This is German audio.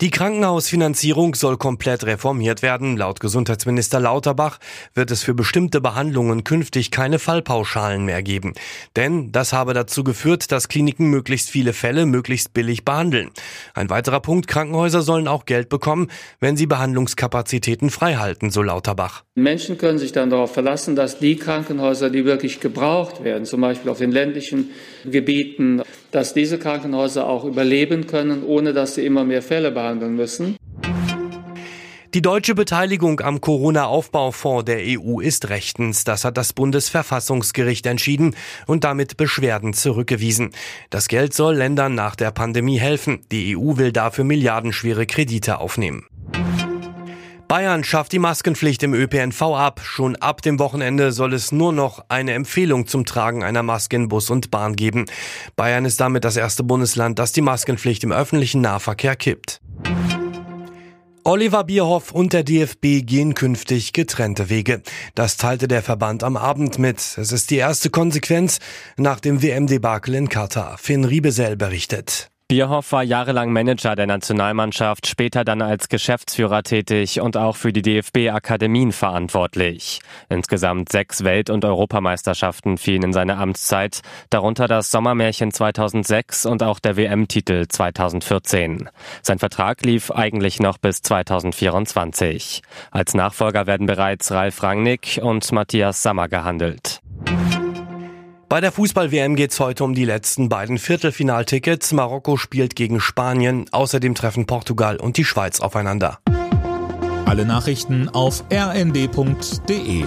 Die Krankenhausfinanzierung soll komplett reformiert werden. Laut Gesundheitsminister Lauterbach wird es für bestimmte Behandlungen künftig keine Fallpauschalen mehr geben. Denn das habe dazu geführt, dass Kliniken möglichst viele Fälle möglichst billig behandeln. Ein weiterer Punkt, Krankenhäuser sollen auch Geld bekommen, wenn sie Behandlungskapazitäten freihalten, so Lauterbach. Menschen können sich dann darauf verlassen, dass die Krankenhäuser, die wirklich gebraucht werden, zum Beispiel auf den ländlichen Gebieten, dass diese Krankenhäuser auch überleben können, ohne dass sie immer mehr Fälle behandeln müssen. Die deutsche Beteiligung am Corona-Aufbaufonds der EU ist rechtens. Das hat das Bundesverfassungsgericht entschieden und damit Beschwerden zurückgewiesen. Das Geld soll Ländern nach der Pandemie helfen. Die EU will dafür milliardenschwere Kredite aufnehmen. Bayern schafft die Maskenpflicht im ÖPNV ab. Schon ab dem Wochenende soll es nur noch eine Empfehlung zum Tragen einer Maske in Bus und Bahn geben. Bayern ist damit das erste Bundesland, das die Maskenpflicht im öffentlichen Nahverkehr kippt. Oliver Bierhoff und der DFB gehen künftig getrennte Wege. Das teilte der Verband am Abend mit. Es ist die erste Konsequenz nach dem WM-Debakel in Katar. Finn Riebesell berichtet. Bierhoff war jahrelang Manager der Nationalmannschaft, später dann als Geschäftsführer tätig und auch für die DFB-Akademien verantwortlich. Insgesamt sechs Welt- und Europameisterschaften fielen in seine Amtszeit, darunter das Sommermärchen 2006 und auch der WM-Titel 2014. Sein Vertrag lief eigentlich noch bis 2024. Als Nachfolger werden bereits Ralf Rangnick und Matthias Sammer gehandelt. Bei der Fußball-WM geht's heute um die letzten beiden Viertelfinaltickets. Marokko spielt gegen Spanien. Außerdem treffen Portugal und die Schweiz aufeinander. Alle Nachrichten auf rnd.de